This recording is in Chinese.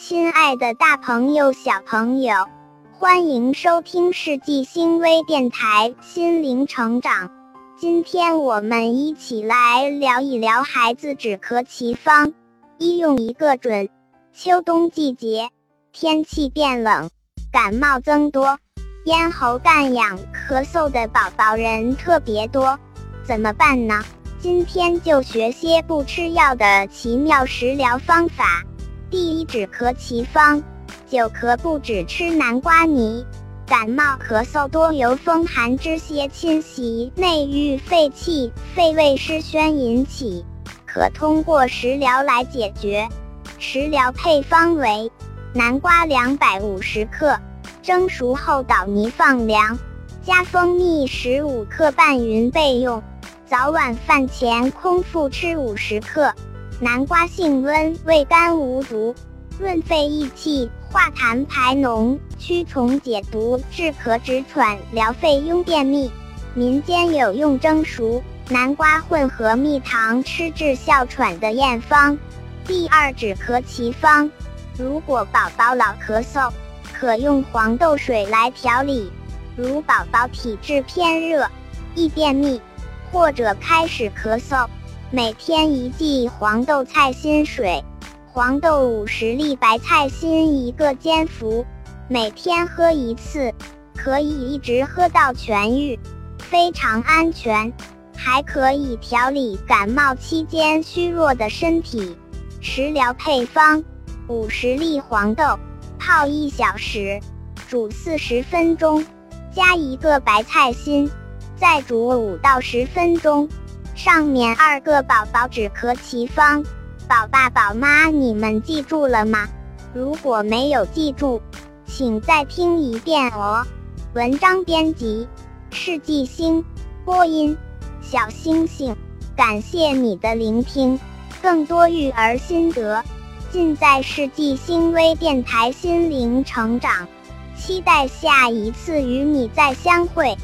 亲爱的，大朋友、小朋友，欢迎收听世纪星微电台心灵成长。今天我们一起来聊一聊孩子止咳奇方。一用一个准。秋冬季节，天气变冷，感冒增多，咽喉干痒、咳嗽的宝宝人特别多，怎么办呢？今天就学些不吃药的奇妙食疗方法。第一止咳奇方，久咳不止吃南瓜泥。感冒咳嗽多由风寒之邪侵袭内郁肺气、肺胃失宣引起，可通过食疗来解决。食疗配方为：南瓜两百五十克，蒸熟后捣泥放凉，加蜂蜜十五克拌匀备用。早晚饭前空腹吃五十克。南瓜性温，味甘无毒，润肺益气，化痰排脓，驱虫解毒，治咳止喘，疗肺痈便秘。民间有用蒸熟南瓜混合蜜糖吃治哮喘的验方。第二止咳奇方，如果宝宝老咳嗽，可用黄豆水来调理。如宝宝体质偏热，易便秘。或者开始咳嗽，每天一剂黄豆菜心水，黄豆五十粒，白菜心一个煎服，每天喝一次，可以一直喝到痊愈，非常安全，还可以调理感冒期间虚弱的身体。食疗配方：五十粒黄豆，泡一小时，煮四十分钟，加一个白菜心。再煮五到十分钟。上面二个宝宝止咳奇方，宝爸宝妈你们记住了吗？如果没有记住，请再听一遍哦。文章编辑：世纪星，播音：小星星。感谢你的聆听，更多育儿心得尽在世纪星微电台心灵成长。期待下一次与你再相会。